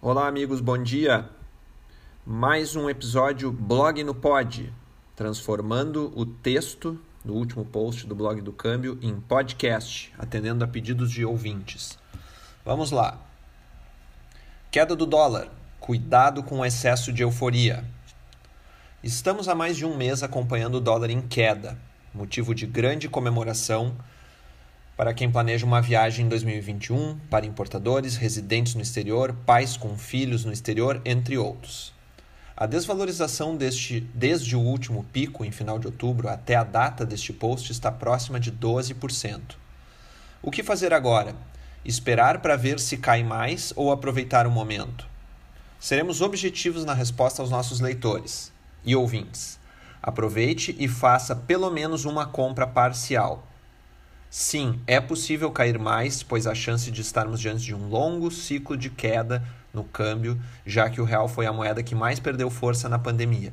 Olá, amigos, bom dia. Mais um episódio Blog no Pod, transformando o texto do último post do blog do Câmbio em podcast, atendendo a pedidos de ouvintes. Vamos lá. Queda do dólar. Cuidado com o excesso de euforia. Estamos há mais de um mês acompanhando o dólar em queda, motivo de grande comemoração para quem planeja uma viagem em 2021, para importadores, residentes no exterior, pais com filhos no exterior, entre outros. A desvalorização deste, desde o último pico, em final de outubro, até a data deste post está próxima de 12%. O que fazer agora? Esperar para ver se cai mais ou aproveitar o momento? Seremos objetivos na resposta aos nossos leitores e ouvintes. Aproveite e faça pelo menos uma compra parcial Sim, é possível cair mais, pois a chance de estarmos diante de um longo ciclo de queda no câmbio, já que o real foi a moeda que mais perdeu força na pandemia.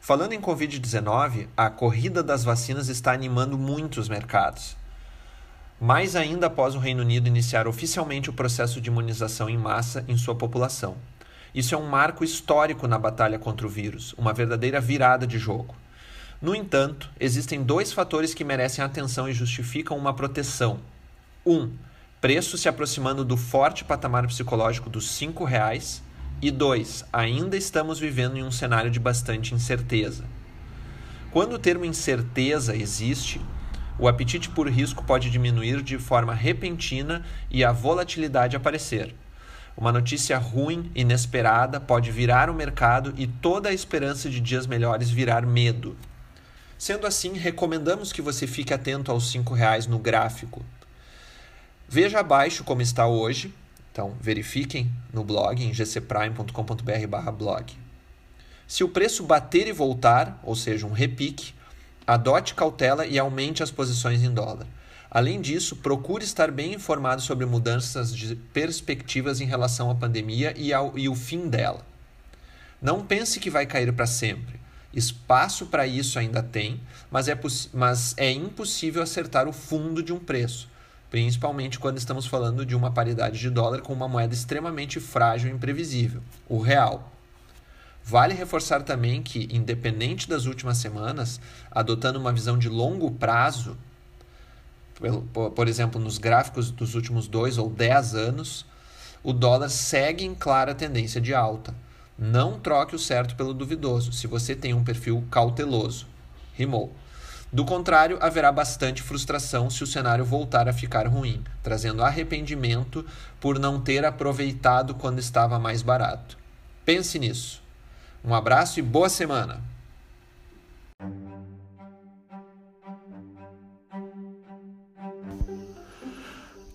Falando em Covid-19, a corrida das vacinas está animando muitos mercados. Mais ainda após o Reino Unido iniciar oficialmente o processo de imunização em massa em sua população. Isso é um marco histórico na batalha contra o vírus, uma verdadeira virada de jogo. No entanto, existem dois fatores que merecem atenção e justificam uma proteção. 1. Um, preço se aproximando do forte patamar psicológico dos R$ reais. E 2. Ainda estamos vivendo em um cenário de bastante incerteza. Quando o termo incerteza existe, o apetite por risco pode diminuir de forma repentina e a volatilidade aparecer. Uma notícia ruim, inesperada, pode virar o mercado e toda a esperança de dias melhores virar medo. Sendo assim, recomendamos que você fique atento aos R$ reais no gráfico. Veja abaixo como está hoje. Então, verifiquem no blog em gcprime.com.br/blog. Se o preço bater e voltar, ou seja, um repique, adote cautela e aumente as posições em dólar. Além disso, procure estar bem informado sobre mudanças de perspectivas em relação à pandemia e, ao, e o fim dela. Não pense que vai cair para sempre. Espaço para isso ainda tem, mas é, mas é impossível acertar o fundo de um preço, principalmente quando estamos falando de uma paridade de dólar com uma moeda extremamente frágil e imprevisível, o real. Vale reforçar também que, independente das últimas semanas, adotando uma visão de longo prazo, por exemplo, nos gráficos dos últimos dois ou dez anos, o dólar segue em clara tendência de alta não troque o certo pelo duvidoso, se você tem um perfil cauteloso. Rimou. Do contrário, haverá bastante frustração se o cenário voltar a ficar ruim, trazendo arrependimento por não ter aproveitado quando estava mais barato. Pense nisso. Um abraço e boa semana!